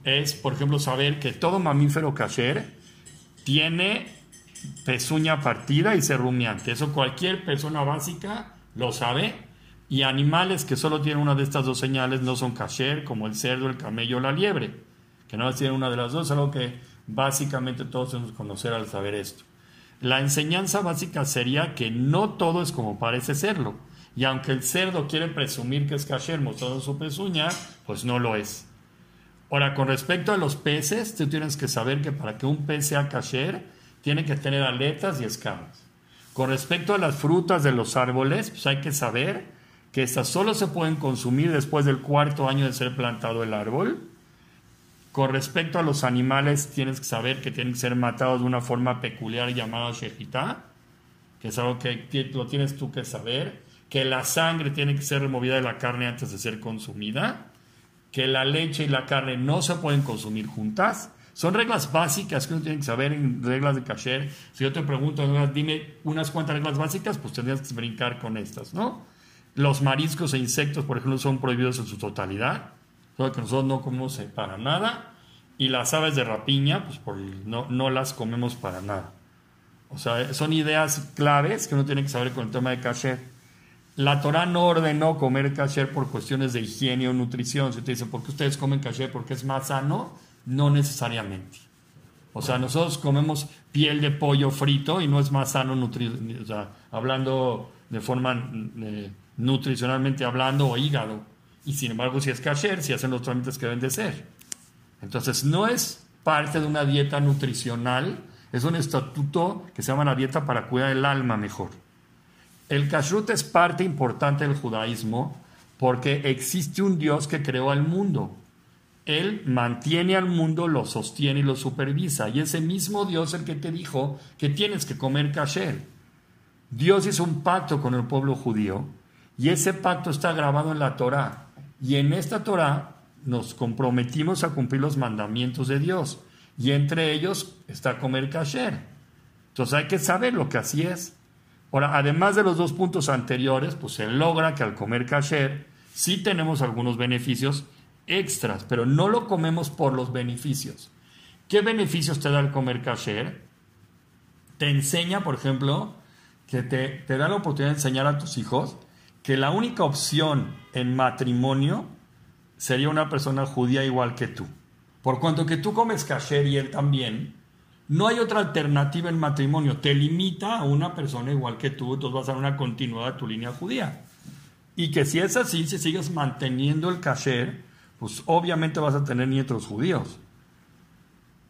es, por ejemplo, saber que todo mamífero kasher tiene pezuña partida y rumiante. Eso cualquier persona básica lo sabe. Y animales que solo tienen una de estas dos señales no son kasher, como el cerdo, el camello o la liebre que no tiene una de las dos, algo que básicamente todos debemos conocer al saber esto. La enseñanza básica sería que no todo es como parece serlo. Y aunque el cerdo quiere presumir que es kasher mostrando su pezuña, pues no lo es. Ahora, con respecto a los peces, tú tienes que saber que para que un pez sea kasher, tiene que tener aletas y escamas. Con respecto a las frutas de los árboles, pues hay que saber que estas solo se pueden consumir después del cuarto año de ser plantado el árbol con respecto a los animales, tienes que saber que tienen que ser matados de una forma peculiar llamada shejitá, que es algo que lo tienes tú que saber, que la sangre tiene que ser removida de la carne antes de ser consumida, que la leche y la carne no se pueden consumir juntas. Son reglas básicas que uno tiene que saber en reglas de kasher. Si yo te pregunto, dime unas cuantas reglas básicas, pues tendrías que brincar con estas, ¿no? Los mariscos e insectos, por ejemplo, son prohibidos en su totalidad que nosotros no comemos para nada, y las aves de rapiña, pues no, no las comemos para nada. O sea, son ideas claves que uno tiene que saber con el tema de kasher. La Torah no ordenó comer kasher por cuestiones de higiene o nutrición. Si te dicen, ¿por qué ustedes comen kasher? Porque es más sano, no necesariamente. O sea, nosotros comemos piel de pollo frito y no es más sano, o sea, hablando de forma eh, nutricionalmente hablando, o hígado. Y sin embargo, si es kasher, si hacen los trámites que deben de ser. Entonces, no es parte de una dieta nutricional, es un estatuto que se llama la dieta para cuidar el alma mejor. El kashrut es parte importante del judaísmo porque existe un Dios que creó al mundo. Él mantiene al mundo, lo sostiene y lo supervisa. Y ese mismo Dios el que te dijo que tienes que comer kasher. Dios hizo un pacto con el pueblo judío y ese pacto está grabado en la Torá. Y en esta Torah nos comprometimos a cumplir los mandamientos de Dios. Y entre ellos está comer kasher. Entonces hay que saber lo que así es. Ahora, además de los dos puntos anteriores, pues se logra que al comer kasher sí tenemos algunos beneficios extras, pero no lo comemos por los beneficios. ¿Qué beneficios te da el comer kasher? Te enseña, por ejemplo, que te, te da la oportunidad de enseñar a tus hijos que la única opción en matrimonio sería una persona judía igual que tú. Por cuanto que tú comes kasher y él también, no hay otra alternativa en matrimonio. Te limita a una persona igual que tú, entonces vas a dar una continuidad de tu línea judía. Y que si es así, si sigues manteniendo el kasher, pues obviamente vas a tener nietos judíos.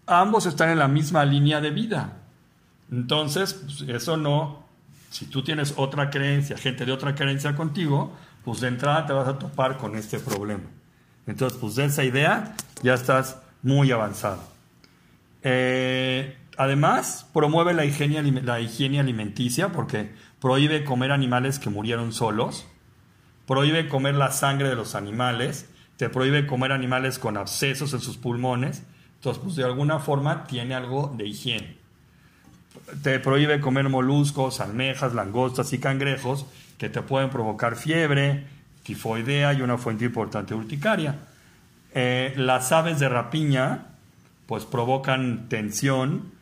Ambos están en la misma línea de vida. Entonces, pues, eso no si tú tienes otra creencia, gente de otra creencia contigo, pues de entrada te vas a topar con este problema. Entonces, pues de esa idea ya estás muy avanzado. Eh, además, promueve la higiene, alimenticia porque prohíbe comer animales que murieron solos, prohíbe comer la sangre de los animales, te prohíbe comer animales con abscesos en sus pulmones. Entonces, pues de alguna forma tiene algo de higiene te prohíbe comer moluscos, almejas, langostas y cangrejos que te pueden provocar fiebre, tifoidea y una fuente importante urticaria. Eh, las aves de rapiña pues provocan tensión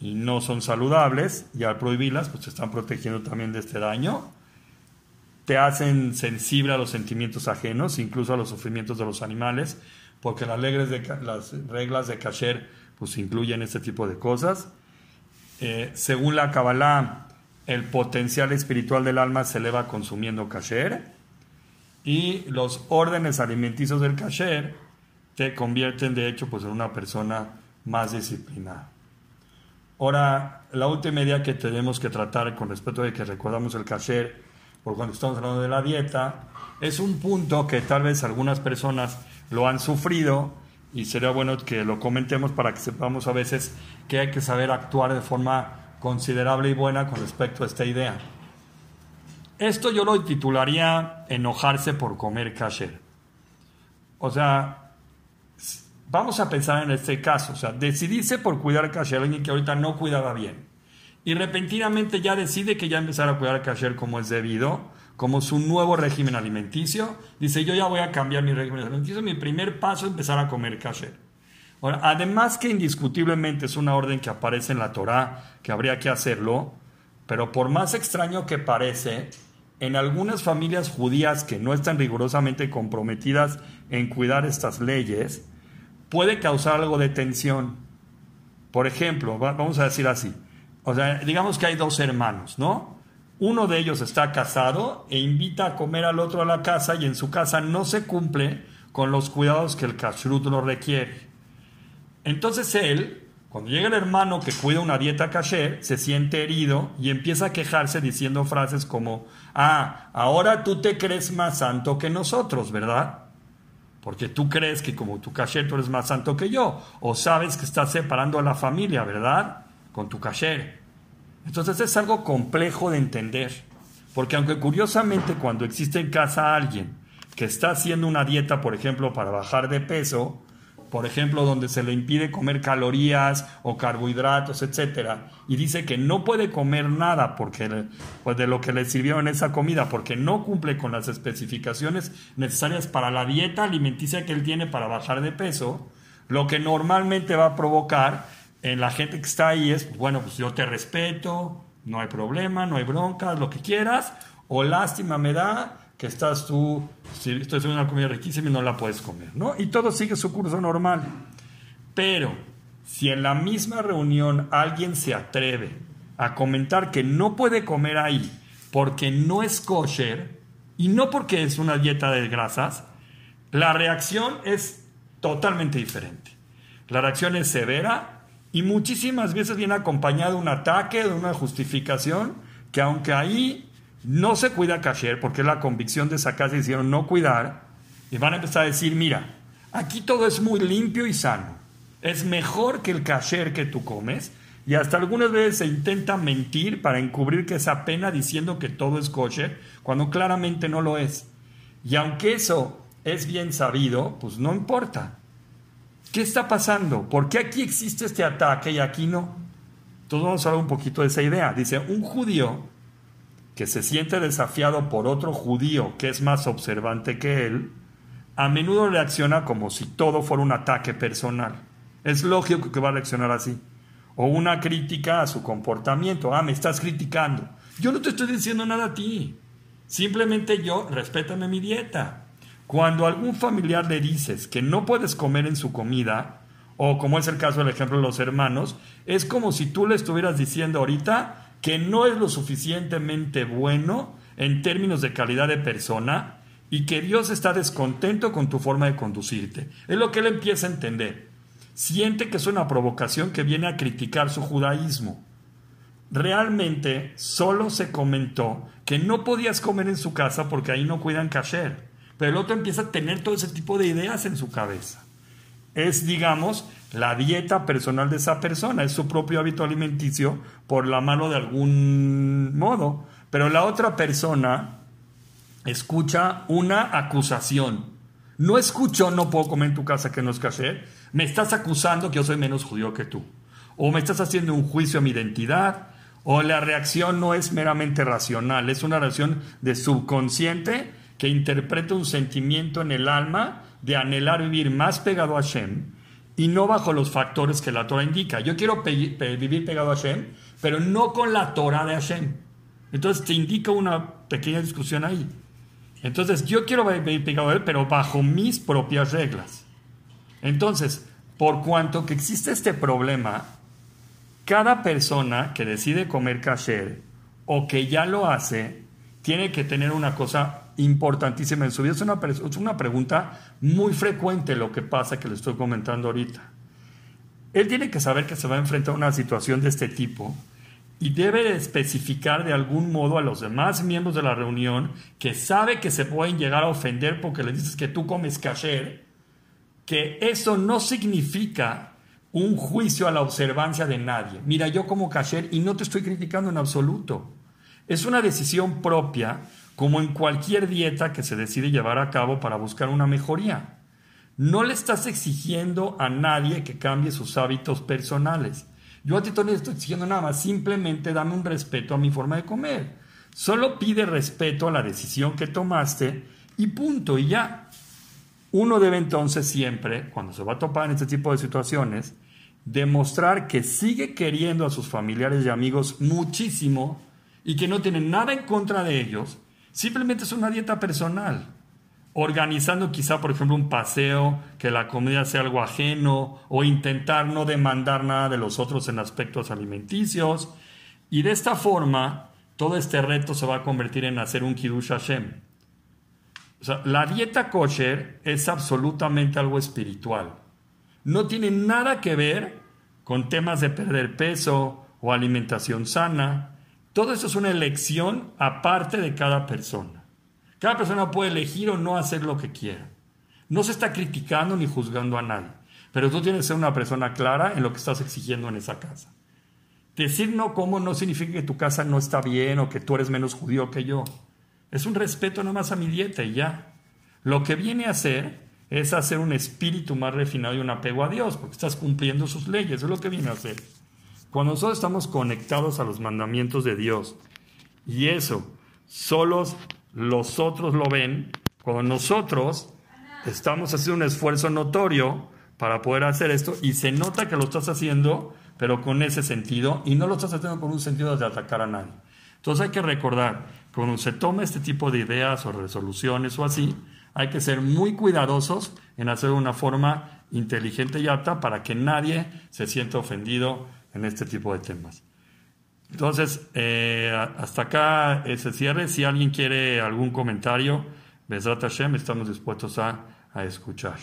y no son saludables y al prohibirlas pues te están protegiendo también de este daño. Te hacen sensible a los sentimientos ajenos, incluso a los sufrimientos de los animales, porque las reglas de, las kasher pues incluyen este tipo de cosas eh, según la Kabbalah, el potencial espiritual del alma se eleva consumiendo kasher y los órdenes alimenticios del kasher te convierten de hecho pues, en una persona más disciplinada. Ahora, la última idea que tenemos que tratar con respecto de que recordamos el kasher, por cuando estamos hablando de la dieta, es un punto que tal vez algunas personas lo han sufrido y sería bueno que lo comentemos para que sepamos a veces que hay que saber actuar de forma considerable y buena con respecto a esta idea. Esto yo lo titularía enojarse por comer kasher. O sea, Vamos a pensar en este caso, o sea, decidirse por cuidar kasher, alguien que ahorita no cuidaba bien, y repentinamente ya decide que ya empezar a cuidar kasher como es debido, como su nuevo régimen alimenticio, dice yo ya voy a cambiar mi régimen alimenticio, mi primer paso es empezar a comer kasher. Ahora, además que indiscutiblemente es una orden que aparece en la Torá, que habría que hacerlo, pero por más extraño que parece, en algunas familias judías que no están rigurosamente comprometidas en cuidar estas leyes, puede causar algo de tensión. Por ejemplo, vamos a decir así, o sea, digamos que hay dos hermanos, ¿no? Uno de ellos está casado e invita a comer al otro a la casa y en su casa no se cumple con los cuidados que el kashrut lo requiere. Entonces él, cuando llega el hermano que cuida una dieta kasher, se siente herido y empieza a quejarse diciendo frases como, ah, ahora tú te crees más santo que nosotros, ¿verdad? Porque tú crees que como tu kasher tú eres más santo que yo. O sabes que estás separando a la familia, ¿verdad? Con tu kasher. Entonces es algo complejo de entender. Porque aunque curiosamente cuando existe en casa alguien que está haciendo una dieta, por ejemplo, para bajar de peso, por ejemplo, donde se le impide comer calorías o carbohidratos, etcétera, y dice que no puede comer nada porque pues de lo que le sirvió en esa comida porque no cumple con las especificaciones necesarias para la dieta alimenticia que él tiene para bajar de peso, lo que normalmente va a provocar en la gente que está ahí es, bueno, pues yo te respeto, no hay problema, no hay bronca, lo que quieras, o lástima me da que estás tú, si estoy haciendo una comida riquísima y no la puedes comer, ¿no? Y todo sigue su curso normal. Pero si en la misma reunión alguien se atreve a comentar que no puede comer ahí porque no es kosher y no porque es una dieta de grasas, la reacción es totalmente diferente. La reacción es severa y muchísimas veces viene acompañada de un ataque, de una justificación, que aunque ahí no se cuida kasher porque es la convicción de esa casa hicieron no cuidar y van a empezar a decir, mira, aquí todo es muy limpio y sano. Es mejor que el kasher que tú comes y hasta algunas veces se intenta mentir para encubrir que esa pena diciendo que todo es kosher cuando claramente no lo es. Y aunque eso es bien sabido, pues no importa. ¿Qué está pasando? ¿Por qué aquí existe este ataque y aquí no? Entonces vamos a hablar un poquito de esa idea. Dice, un judío que se siente desafiado por otro judío que es más observante que él, a menudo reacciona como si todo fuera un ataque personal. Es lógico que va a reaccionar así. O una crítica a su comportamiento. Ah, me estás criticando. Yo no te estoy diciendo nada a ti. Simplemente yo, respétame mi dieta. Cuando algún familiar le dices que no puedes comer en su comida, o como es el caso del ejemplo de los hermanos, es como si tú le estuvieras diciendo ahorita, que no es lo suficientemente bueno en términos de calidad de persona y que Dios está descontento con tu forma de conducirte. Es lo que él empieza a entender. Siente que es una provocación que viene a criticar su judaísmo. Realmente solo se comentó que no podías comer en su casa porque ahí no cuidan kasher. Pero el otro empieza a tener todo ese tipo de ideas en su cabeza. Es, digamos, la dieta personal de esa persona, es su propio hábito alimenticio por la mano de algún modo. Pero la otra persona escucha una acusación. No escucho no puedo comer en tu casa que no es kasher. Me estás acusando que yo soy menos judío que tú. O me estás haciendo un juicio a mi identidad. O la reacción no es meramente racional, es una reacción de subconsciente que interpreta un sentimiento en el alma de anhelar vivir más pegado a Hashem y no bajo los factores que la Torah indica. Yo quiero vivir pegado a Hashem, pero no con la Torah de Hashem. Entonces te indica una pequeña discusión ahí. Entonces yo quiero vivir pegado a él, pero bajo mis propias reglas. Entonces, por cuanto que existe este problema, cada persona que decide comer kasher o que ya lo hace, tiene que tener una cosa importantísima en su vida. Es una, es una pregunta muy frecuente lo que pasa que le estoy comentando ahorita. Él tiene que saber que se va a enfrentar a una situación de este tipo y debe especificar de algún modo a los demás miembros de la reunión que sabe que se pueden llegar a ofender porque le dices que tú comes kasher, que eso no significa un juicio a la observancia de nadie. Mira, yo como kasher y no te estoy criticando en absoluto. Es una decisión propia, como en cualquier dieta que se decide llevar a cabo para buscar una mejoría. No le estás exigiendo a nadie que cambie sus hábitos personales. Yo a ti le estoy diciendo nada simplemente dame un respeto a mi forma de comer. Solo pide respeto a la decisión que tomaste y punto, y ya. Uno debe entonces siempre, cuando se va a topar en este tipo de situaciones, demostrar que sigue queriendo a sus familiares y amigos muchísimo y que no tiene nada en contra de ellos, simplemente es una dieta personal organizando quizá, por ejemplo, un paseo, que la comida sea algo ajeno, o intentar no demandar nada de los otros en aspectos alimenticios. Y de esta forma, todo este reto se va a convertir en hacer un Kiddush Hashem. O sea, la dieta kosher es absolutamente algo espiritual. No tiene nada que ver con temas de perder peso o alimentación sana. Todo eso es una elección aparte de cada persona. Cada persona puede elegir o no hacer lo que quiera. No se está criticando ni juzgando a nadie, pero tú tienes que ser una persona clara en lo que estás exigiendo en esa casa. Decir no como no significa que tu casa no está bien o que tú eres menos judío que yo. Es un respeto nada más a mi dieta y ya. Lo que viene a hacer es hacer un espíritu más refinado y un apego a Dios, porque estás cumpliendo sus leyes, es lo que viene a hacer. Cuando nosotros estamos conectados a los mandamientos de Dios, y eso, solos los otros lo ven, cuando nosotros estamos haciendo un esfuerzo notorio para poder hacer esto y se nota que lo estás haciendo, pero con ese sentido, y no lo estás haciendo con un sentido de atacar a nadie. Entonces hay que recordar, cuando se toma este tipo de ideas o resoluciones o así, hay que ser muy cuidadosos en hacer una forma inteligente y apta para que nadie se sienta ofendido en este tipo de temas. Entonces, eh, hasta acá ese cierre. Si alguien quiere algún comentario, Besrat Hashem, estamos dispuestos a, a escuchar.